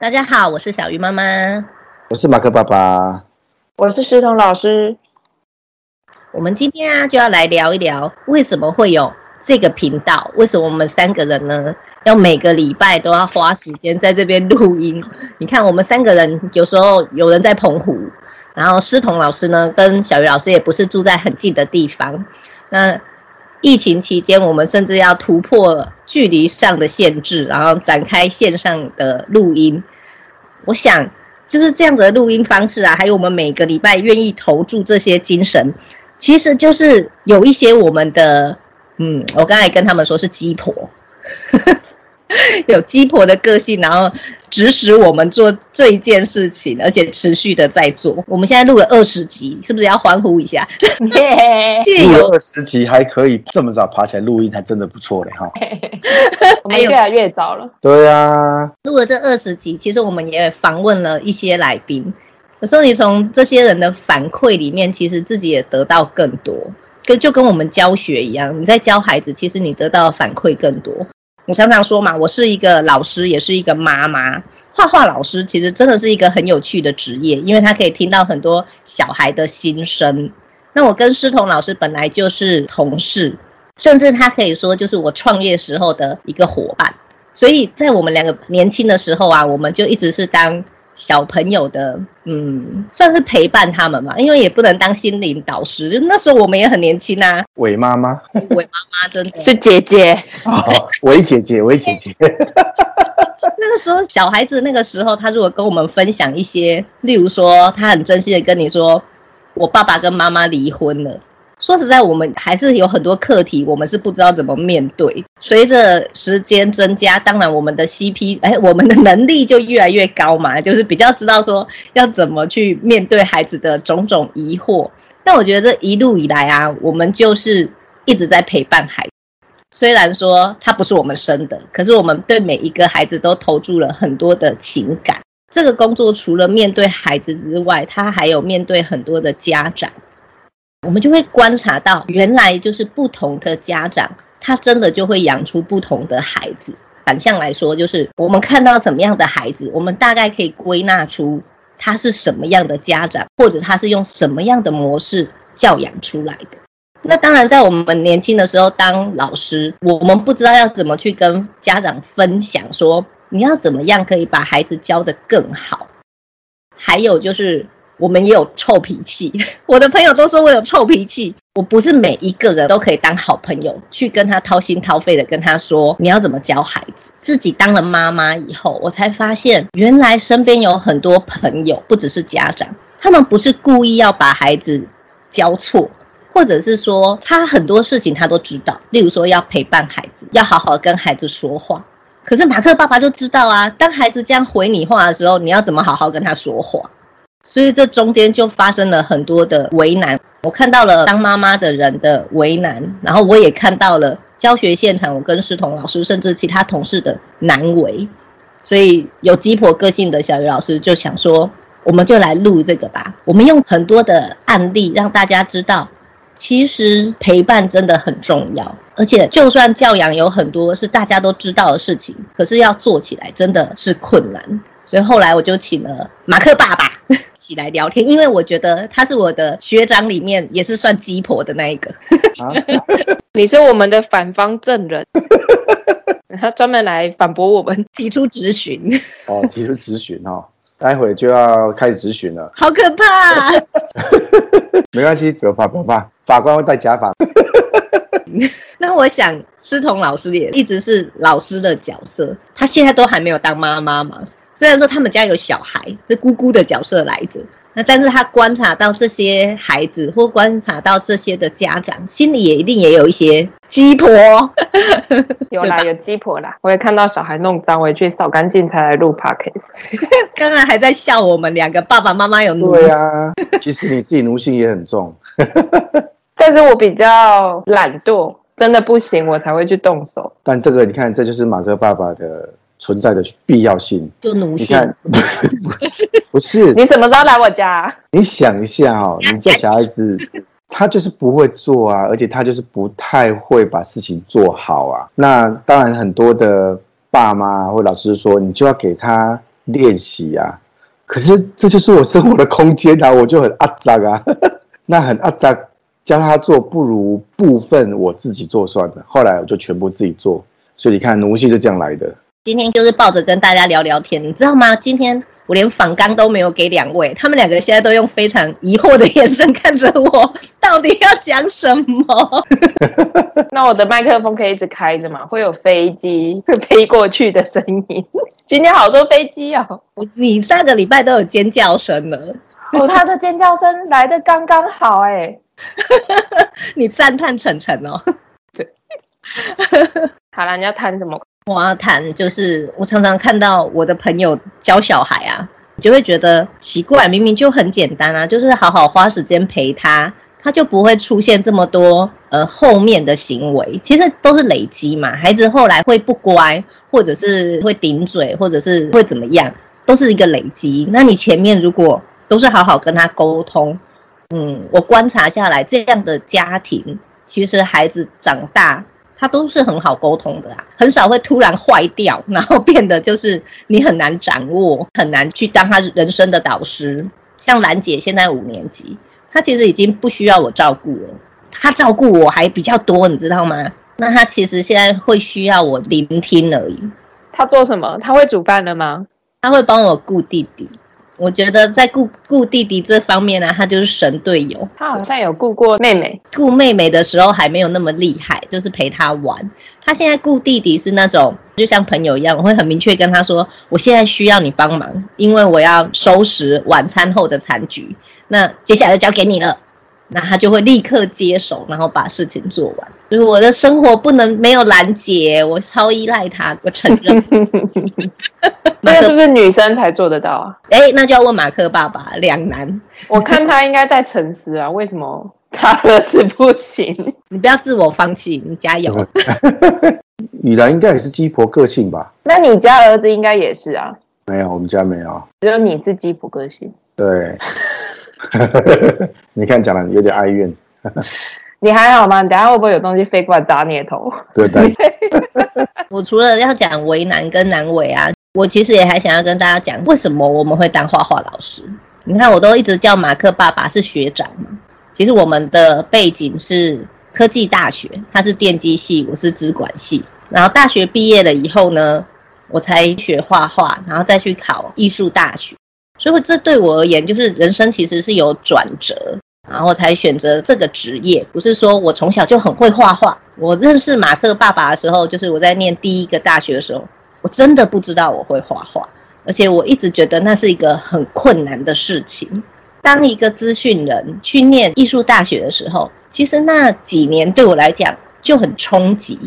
大家好，我是小鱼妈妈，我是马克爸爸，我是师彤老师。我们今天啊就要来聊一聊，为什么会有这个频道？为什么我们三个人呢，要每个礼拜都要花时间在这边录音？你看，我们三个人有时候有人在澎湖，然后师彤老师呢跟小鱼老师也不是住在很近的地方。那疫情期间，我们甚至要突破距离上的限制，然后展开线上的录音。我想就是这样子的录音方式啊，还有我们每个礼拜愿意投注这些精神，其实就是有一些我们的，嗯，我刚才跟他们说是鸡婆。有鸡婆的个性，然后指使我们做这一件事情，而且持续的在做。我们现在录了二十集，是不是要欢呼一下？耶！录了二十集还可以这么早爬起来录音，还真的不错嘞哈。我们越来越早了。对啊，录了这二十集，其实我们也访问了一些来宾。有时候你从这些人的反馈里面，其实自己也得到更多。跟就跟我们教学一样，你在教孩子，其实你得到的反馈更多。我常常说嘛，我是一个老师，也是一个妈妈。画画老师其实真的是一个很有趣的职业，因为他可以听到很多小孩的心声。那我跟师彤老师本来就是同事，甚至他可以说就是我创业时候的一个伙伴。所以在我们两个年轻的时候啊，我们就一直是当。小朋友的，嗯，算是陪伴他们嘛，因为也不能当心灵导师。就那时候我们也很年轻啊。伟妈妈，伟妈妈真的是姐姐，伟姐姐，伟姐姐。那个时候小孩子那个时候，他如果跟我们分享一些，例如说他很真心的跟你说，我爸爸跟妈妈离婚了。说实在，我们还是有很多课题，我们是不知道怎么面对。随着时间增加，当然我们的 CP，哎，我们的能力就越来越高嘛，就是比较知道说要怎么去面对孩子的种种疑惑。但我觉得这一路以来啊，我们就是一直在陪伴孩子。虽然说他不是我们生的，可是我们对每一个孩子都投注了很多的情感。这个工作除了面对孩子之外，他还有面对很多的家长。我们就会观察到，原来就是不同的家长，他真的就会养出不同的孩子。反向来说，就是我们看到什么样的孩子，我们大概可以归纳出他是什么样的家长，或者他是用什么样的模式教养出来的。那当然，在我们年轻的时候当老师，我们不知道要怎么去跟家长分享，说你要怎么样可以把孩子教得更好。还有就是。我们也有臭脾气，我的朋友都说我有臭脾气。我不是每一个人都可以当好朋友，去跟他掏心掏肺的跟他说你要怎么教孩子。自己当了妈妈以后，我才发现原来身边有很多朋友，不只是家长，他们不是故意要把孩子教错，或者是说他很多事情他都知道，例如说要陪伴孩子，要好好跟孩子说话。可是马克爸爸就知道啊，当孩子这样回你话的时候，你要怎么好好跟他说话？所以这中间就发生了很多的为难，我看到了当妈妈的人的为难，然后我也看到了教学现场我跟师彤老师甚至其他同事的难为，所以有鸡婆个性的小鱼老师就想说，我们就来录这个吧，我们用很多的案例让大家知道，其实陪伴真的很重要，而且就算教养有很多是大家都知道的事情，可是要做起来真的是困难。所以后来我就请了马克爸爸一起来聊天，因为我觉得他是我的学长里面也是算鸡婆的那一个。啊、你是我们的反方证人，他专门来反驳我们，提出质询。哦，提出质询哈，待会就要开始质询了，好可怕！没关系，不要怕，不要怕，法官会戴假发。那我想，师彤老师也一直是老师的角色，他现在都还没有当妈妈嘛。虽然说他们家有小孩，是姑姑的角色来着，那但是他观察到这些孩子，或观察到这些的家长，心里也一定也有一些鸡婆。有啦，有鸡婆啦。我也看到小孩弄脏，回去扫干净才来录 podcast。刚刚还在笑我们两个爸爸妈妈有奴性。对啊，其实你自己奴性也很重。但是我比较懒惰，真的不行，我才会去动手。但这个你看，这就是马哥爸爸的。存在的必要性，就奴性。不是你什么时候来我家？你想一下哦，你这小孩子，他就是不会做啊，而且他就是不太会把事情做好啊。那当然，很多的爸妈或老师说，你就要给他练习啊。可是这就是我生活的空间啊，我就很阿杂啊，那很阿杂，教他做不如部分我自己做算了。后来我就全部自己做，所以你看奴性就这样来的。今天就是抱着跟大家聊聊天，你知道吗？今天。我连访纲都没有给两位，他们两个现在都用非常疑惑的眼神看着我，到底要讲什么？那我的麦克风可以一直开着吗？会有飞机飞过去的声音。今天好多飞机哦！你上个礼拜都有尖叫声了，哦，他的尖叫声来的刚刚好哎。你赞叹晨晨哦。对。好了，你要谈什么？我要谈，就是我常常看到我的朋友教小孩啊，就会觉得奇怪，明明就很简单啊，就是好好花时间陪他，他就不会出现这么多呃后面的行为，其实都是累积嘛。孩子后来会不乖，或者是会顶嘴，或者是会怎么样，都是一个累积。那你前面如果都是好好跟他沟通，嗯，我观察下来，这样的家庭其实孩子长大。他都是很好沟通的啊，很少会突然坏掉，然后变得就是你很难掌握，很难去当他人生的导师。像兰姐现在五年级，她其实已经不需要我照顾了，她照顾我还比较多，你知道吗？那她其实现在会需要我聆听而已。她做什么？她会煮饭了吗？她会帮我顾弟弟。我觉得在顾顾弟弟这方面呢，他就是神队友。他好像有顾过妹妹，顾妹妹的时候还没有那么厉害，就是陪他玩。他现在顾弟弟是那种就像朋友一样，我会很明确跟他说，我现在需要你帮忙，因为我要收拾晚餐后的残局。那接下来就交给你了。那他就会立刻接手，然后把事情做完。就是我的生活不能没有兰姐，我超依赖他，我承认。那个是不是女生才做得到啊？哎，那就要问马克爸爸，两难。我看他应该在沉思啊，为什么他儿子不行？你不要自我放弃，你加油。雨兰应该也是鸡婆个性吧？那你家儿子应该也是啊？没有，我们家没有，只有你是鸡婆个性。对。你看，讲的有点哀怨。你还好吗？你等下会不会有东西飞过来砸你的头？对对。我除了要讲为难跟难为啊，我其实也还想要跟大家讲，为什么我们会当画画老师。你看，我都一直叫马克爸爸是学长嘛。其实我们的背景是科技大学，他是电机系，我是资管系。然后大学毕业了以后呢，我才学画画，然后再去考艺术大学。所以这对我而言，就是人生其实是有转折，然后才选择这个职业。不是说我从小就很会画画。我认识马克爸爸的时候，就是我在念第一个大学的时候，我真的不知道我会画画，而且我一直觉得那是一个很困难的事情。当一个资讯人去念艺术大学的时候，其实那几年对我来讲就很冲击。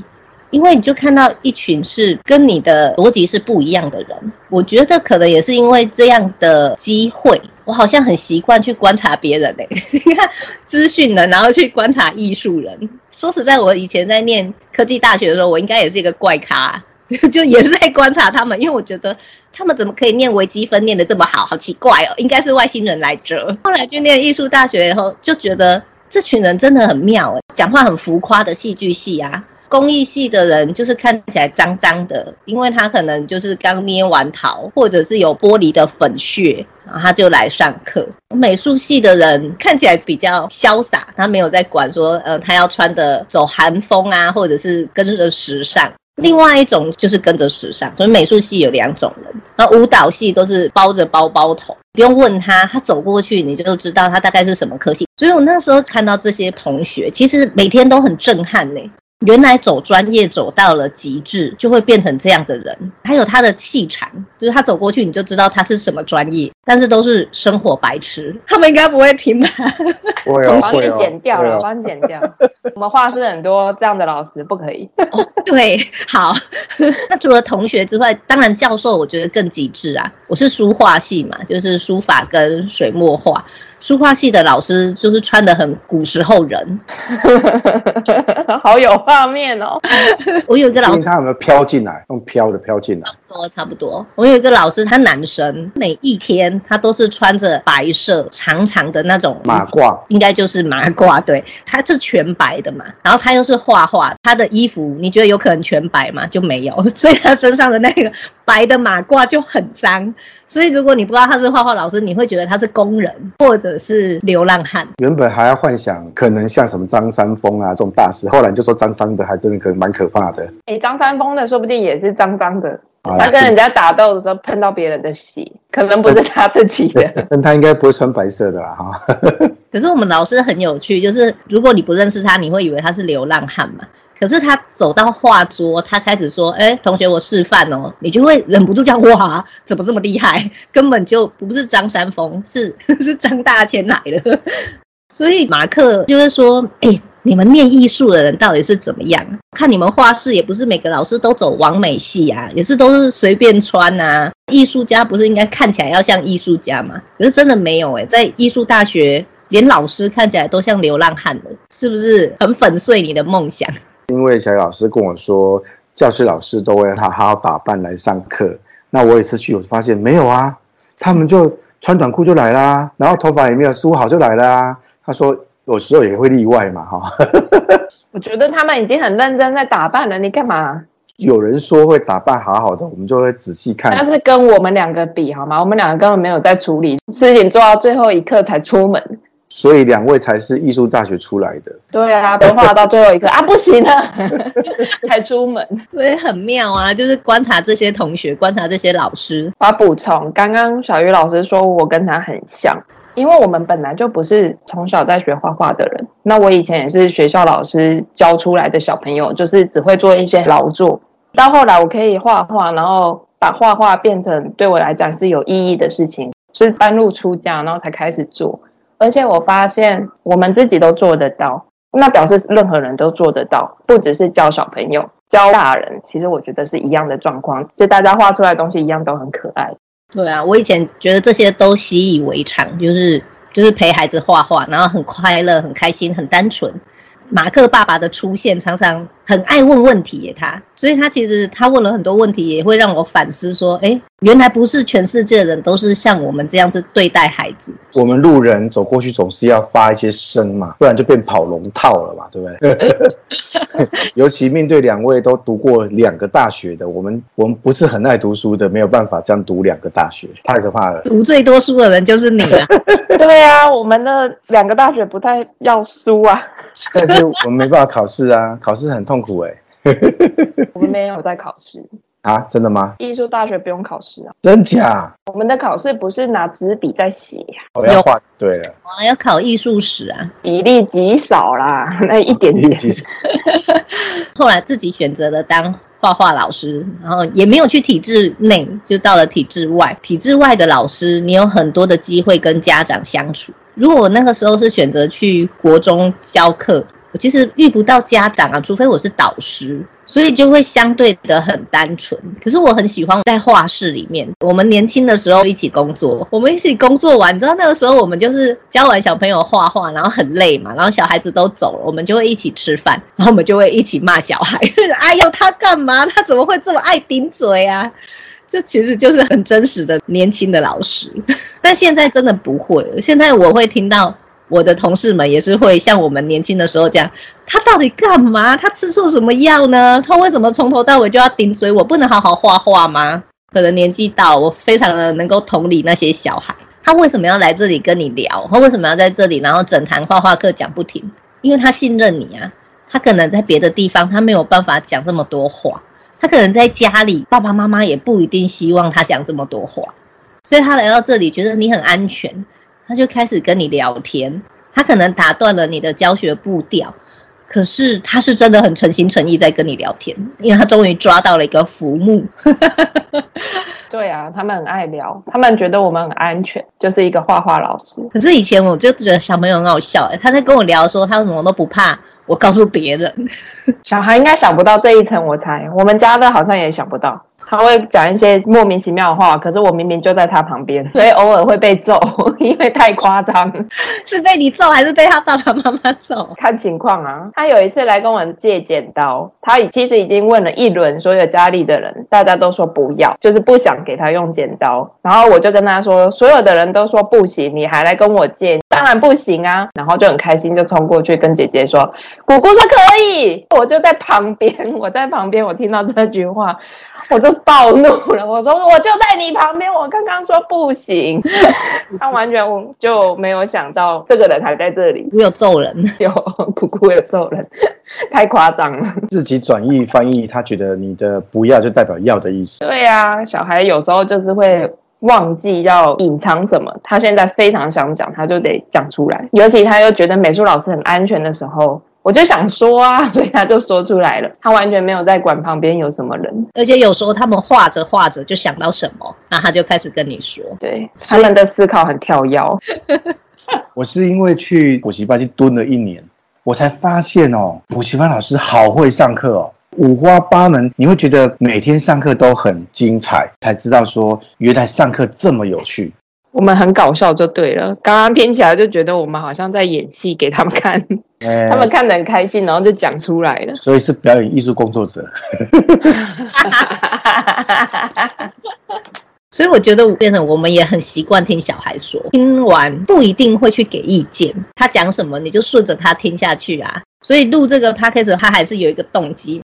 因为你就看到一群是跟你的逻辑是不一样的人，我觉得可能也是因为这样的机会，我好像很习惯去观察别人哎，你看资讯人，然后去观察艺术人。说实在，我以前在念科技大学的时候，我应该也是一个怪咖，就也是在观察他们，因为我觉得他们怎么可以念微积分念得这么好，好奇怪哦，应该是外星人来着。后来去念艺术大学以后，就觉得这群人真的很妙诶，讲话很浮夸的戏剧系啊。工艺系的人就是看起来脏脏的，因为他可能就是刚捏完陶，或者是有玻璃的粉屑，然后他就来上课。美术系的人看起来比较潇洒，他没有在管说，呃，他要穿的走韩风啊，或者是跟着时尚。另外一种就是跟着时尚，所以美术系有两种人，那舞蹈系都是包着包包头，不用问他，他走过去你就知道他大概是什么科系。所以我那时候看到这些同学，其实每天都很震撼呢。原来走专业走到了极致，就会变成这样的人。还有他的气场，就是他走过去，你就知道他是什么专业。但是都是生活白痴，他们应该不会听吧？我帮你剪掉了，我帮你剪掉。我们画室很多这样的老师，不可以。哦，对，好。那除了同学之外，当然教授我觉得更极致啊。我是书画系嘛，就是书法跟水墨画。书画系的老师就是穿的很古时候人，好有画面哦。我有一个老师，他有没有飘进来？用飘的飘进来。差不多，差不多。我有一个老师，他男生，每一天他都是穿着白色长长的那种马褂，应该就是马褂。对，他是全白的嘛。然后他又是画画，他的衣服你觉得有可能全白吗？就没有。所以他身上的那个白的马褂就很脏。所以如果你不知道他是画画老师，你会觉得他是工人或者是流浪汉。原本还要幻想可能像什么张三丰啊这种大师，后来就说脏脏的，还真的可能蛮可怕的。哎，张三丰的说不定也是脏脏的。他跟人家打斗的时候喷到别人的血，可能不是他自己的。但他应该不会穿白色的啦，哈。可是我们老师很有趣，就是如果你不认识他，你会以为他是流浪汉嘛。可是他走到画桌，他开始说：“哎，同学，我示范哦。”你就会忍不住叫：“哇，怎么这么厉害？根本就不是张三丰，是 是张大千来的。”所以马克就会说：“哎。”你们念艺术的人到底是怎么样？看你们画室也不是每个老师都走完美系啊，也是都是随便穿啊。艺术家不是应该看起来要像艺术家吗？可是真的没有诶、欸，在艺术大学，连老师看起来都像流浪汉的，是不是很粉碎你的梦想？因为小雨老师跟我说，教师老师都会好好打扮来上课。那我也是去，我发现没有啊，他们就穿短裤就来啦，然后头发也没有梳好就来啦。他说。有时候也会例外嘛，哈。我觉得他们已经很认真在打扮了，你干嘛？有人说会打扮好好的，我们就会仔细看。但是跟我们两个比，好吗？我们两个根本没有在处理事情，做到最后一刻才出门。所以两位才是艺术大学出来的。对啊，都画到最后一刻啊，不行了，才出门。所以很妙啊，就是观察这些同学，观察这些老师。我要补充，刚刚小鱼老师说我跟他很像。因为我们本来就不是从小在学画画的人，那我以前也是学校老师教出来的小朋友，就是只会做一些劳作。到后来我可以画画，然后把画画变成对我来讲是有意义的事情，是半路出家，然后才开始做。而且我发现我们自己都做得到，那表示任何人都做得到，不只是教小朋友，教大人，其实我觉得是一样的状况，就大家画出来的东西一样都很可爱。对啊，我以前觉得这些都习以为常，就是就是陪孩子画画，然后很快乐、很开心、很单纯。马克爸爸的出现常常很爱问问题耶，他，所以他其实他问了很多问题，也会让我反思说，哎，原来不是全世界的人都是像我们这样子对待孩子。我们路人走过去总是要发一些声嘛，不然就变跑龙套了嘛，对不对？尤其面对两位都读过两个大学的，我们我们不是很爱读书的，没有办法这样读两个大学，太可怕了。读最多书的人就是你了。对啊，我们的两个大学不太要书啊。但是我们没办法考试啊，考试很痛苦哎、欸。我们没有在考试啊？真的吗？艺术大学不用考试啊？真假？我们的考试不是拿纸笔在写呀、啊？我要画对了，我要考艺术史啊，比例极少啦，那一点点。后来自己选择了当画画老师，然后也没有去体制内，就到了体制外。体制外的老师，你有很多的机会跟家长相处。如果我那个时候是选择去国中教课，我其实遇不到家长啊，除非我是导师，所以就会相对的很单纯。可是我很喜欢在画室里面，我们年轻的时候一起工作，我们一起工作完，你知道那个时候我们就是教完小朋友画画，然后很累嘛，然后小孩子都走了，我们就会一起吃饭，然后我们就会一起骂小孩，哎呦，他干嘛？他怎么会这么爱顶嘴啊？就其实就是很真实的年轻的老师，但现在真的不会了。现在我会听到我的同事们也是会像我们年轻的时候这样，他到底干嘛？他吃错什么药呢？他为什么从头到尾就要顶嘴？我不能好好画画吗？可能年纪大，我非常的能够同理那些小孩，他为什么要来这里跟你聊？他为什么要在这里，然后整堂画画课讲不停？因为他信任你啊。他可能在别的地方，他没有办法讲这么多话。他可能在家里，爸爸妈妈也不一定希望他讲这么多话，所以他来到这里，觉得你很安全，他就开始跟你聊天。他可能打断了你的教学步调，可是他是真的很诚心诚意在跟你聊天，因为他终于抓到了一个浮木。对啊，他们很爱聊，他们觉得我们很安全，就是一个画画老师。可是以前我就觉得小朋友很好笑，他在跟我聊说，他什么都不怕。我告诉别人，小孩应该想不到这一层，我猜我们家的好像也想不到。他会讲一些莫名其妙的话，可是我明明就在他旁边，所以偶尔会被揍，因为太夸张。是被你揍还是被他爸爸妈妈揍？看情况啊。他有一次来跟我借剪刀，他其实已经问了一轮所有家里的人，大家都说不要，就是不想给他用剪刀。然后我就跟他说，所有的人都说不行，你还来跟我借，当然不行啊。然后就很开心，就冲过去跟姐姐说：“姑姑说可以。”我就在旁边，我在旁边，我听到这句话，我就。暴怒了。我说我就在你旁边，我刚刚说不行，他完全就没有想到这个人还在这里。我有揍人，有姑姑有揍人，太夸张了。自己转译翻译，他觉得你的不要就代表要的意思。对啊，小孩有时候就是会。忘记要隐藏什么，他现在非常想讲，他就得讲出来。尤其他又觉得美术老师很安全的时候，我就想说啊，所以他就说出来了。他完全没有在管旁边有什么人，而且有时候他们画着画着就想到什么，那他就开始跟你说。对，他们的思考很跳跃。我是因为去补习班去蹲了一年，我才发现哦，补习班老师好会上课哦。五花八门，你会觉得每天上课都很精彩，才知道说原来上课这么有趣。我们很搞笑就对了，刚刚听起来就觉得我们好像在演戏给他们看，欸、他们看得很开心，然后就讲出来了。所以是表演艺术工作者。所以我觉得变成我们也很习惯听小孩说，听完不一定会去给意见，他讲什么你就顺着他听下去啊。所以录这个 podcast 他还是有一个动机。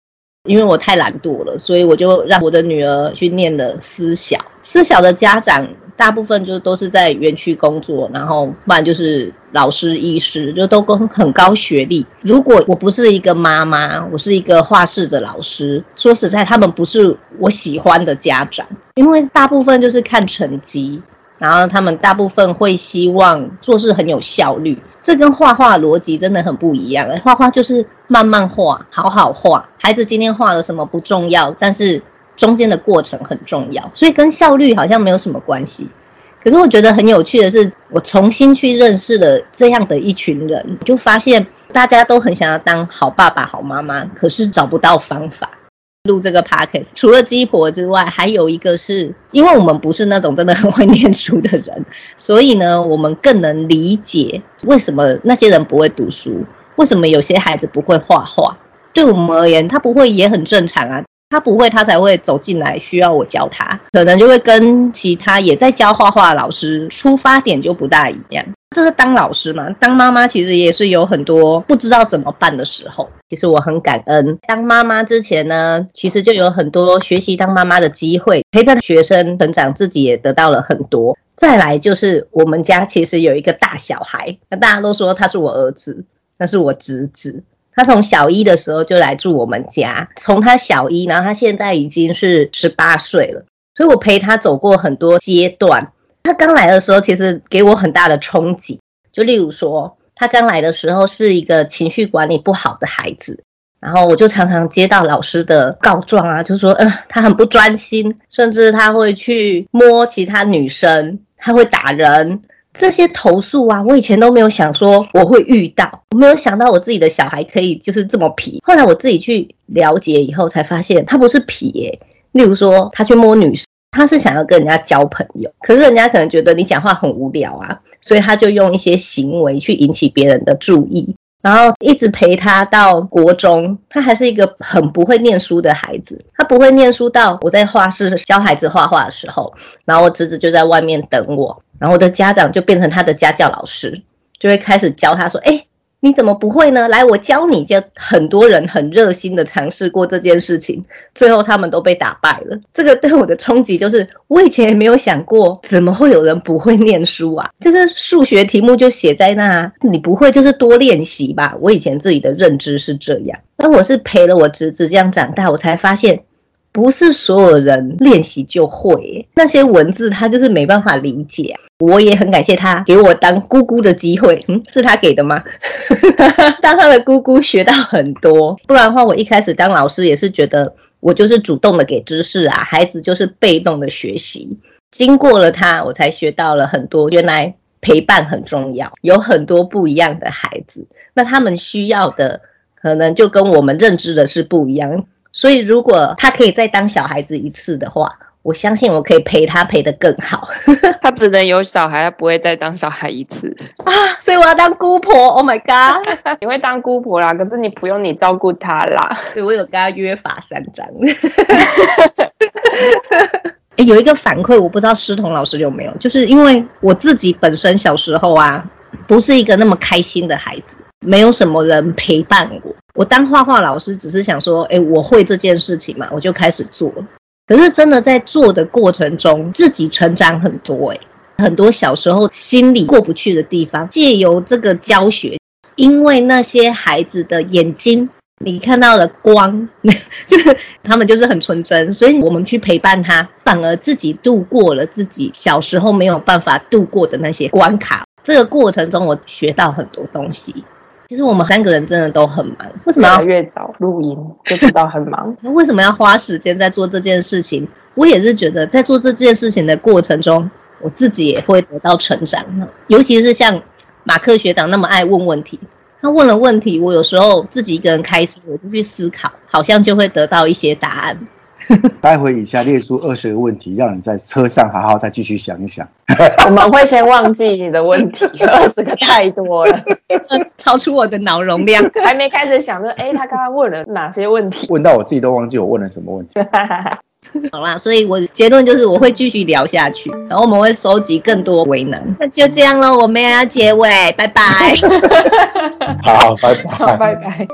因为我太懒惰了，所以我就让我的女儿去念了私小。私小的家长大部分就都是在园区工作，然后不然就是老师、医师，就都跟很高学历。如果我不是一个妈妈，我是一个画室的老师，说实在，他们不是我喜欢的家长，因为大部分就是看成绩。然后他们大部分会希望做事很有效率，这跟画画逻辑真的很不一样。画画就是慢慢画，好好画。孩子今天画了什么不重要，但是中间的过程很重要，所以跟效率好像没有什么关系。可是我觉得很有趣的是，我重新去认识了这样的一群人，就发现大家都很想要当好爸爸、好妈妈，可是找不到方法。录这个 podcast，除了鸡婆之外，还有一个是因为我们不是那种真的很会念书的人，所以呢，我们更能理解为什么那些人不会读书，为什么有些孩子不会画画。对我们而言，他不会也很正常啊。他不会，他才会走进来需要我教他，可能就会跟其他也在教画画的老师出发点就不大一样。这是当老师嘛？当妈妈其实也是有很多不知道怎么办的时候。其实我很感恩，当妈妈之前呢，其实就有很多学习当妈妈的机会，陪着学生成长，自己也得到了很多。再来就是我们家其实有一个大小孩，那大家都说他是我儿子，那是我侄子。他从小一的时候就来住我们家，从他小一，然后他现在已经是十八岁了，所以我陪他走过很多阶段。他刚来的时候，其实给我很大的冲击。就例如说，他刚来的时候是一个情绪管理不好的孩子，然后我就常常接到老师的告状啊，就说，嗯、呃，他很不专心，甚至他会去摸其他女生，他会打人。这些投诉啊，我以前都没有想说我会遇到，我没有想到我自己的小孩可以就是这么皮。后来我自己去了解以后，才发现他不是皮耶。例如说，他去摸女生，他是想要跟人家交朋友，可是人家可能觉得你讲话很无聊啊，所以他就用一些行为去引起别人的注意。然后一直陪他到国中，他还是一个很不会念书的孩子。他不会念书到我在画室教孩子画画的时候，然后我侄子就在外面等我，然后我的家长就变成他的家教老师，就会开始教他说：“哎。”你怎么不会呢？来，我教你。就很多人很热心的尝试过这件事情，最后他们都被打败了。这个对我的冲击就是，我以前也没有想过，怎么会有人不会念书啊？就是数学题目就写在那，你不会就是多练习吧？我以前自己的认知是这样。那我是陪了我侄子这样长大，我才发现。不是所有人练习就会，那些文字他就是没办法理解。我也很感谢他给我当姑姑的机会，嗯，是他给的吗？当他的姑姑学到很多，不然的话，我一开始当老师也是觉得我就是主动的给知识啊，孩子就是被动的学习。经过了他，我才学到了很多，原来陪伴很重要，有很多不一样的孩子，那他们需要的可能就跟我们认知的是不一样。所以，如果他可以再当小孩子一次的话，我相信我可以陪他陪得更好。他只能有小孩，他不会再当小孩一次啊！所以我要当姑婆。Oh my god！你会当姑婆啦，可是你不用你照顾他啦。对，我有跟他约法三章。欸，有一个反馈，我不知道师彤老师有没有，就是因为我自己本身小时候啊，不是一个那么开心的孩子，没有什么人陪伴我。我当画画老师，只是想说，哎，我会这件事情嘛，我就开始做。可是真的在做的过程中，自己成长很多诶，很多小时候心里过不去的地方，借由这个教学，因为那些孩子的眼睛，你看到的光，就是他们就是很纯真，所以我们去陪伴他，反而自己度过了自己小时候没有办法度过的那些关卡。这个过程中，我学到很多东西。其实我们三个人真的都很忙，为什么要越早录音就知道很忙？为什么要花时间在做这件事情？我也是觉得在做这件事情的过程中，我自己也会得到成长。尤其是像马克学长那么爱问问题，他问了问题，我有时候自己一个人开车，我就去思考，好像就会得到一些答案。待会以下列出二十个问题，让你在车上好好再继续想一想。我们会先忘记你的问题，二十个太多了，超出我的脑容量。还没开始想说，哎，他刚刚问了哪些问题？问到我自己都忘记我问了什么问题。好啦，所以我结论就是我会继续聊下去，然后我们会收集更多为难。那就这样了，我们要结尾，拜拜。好，拜拜，好，拜拜。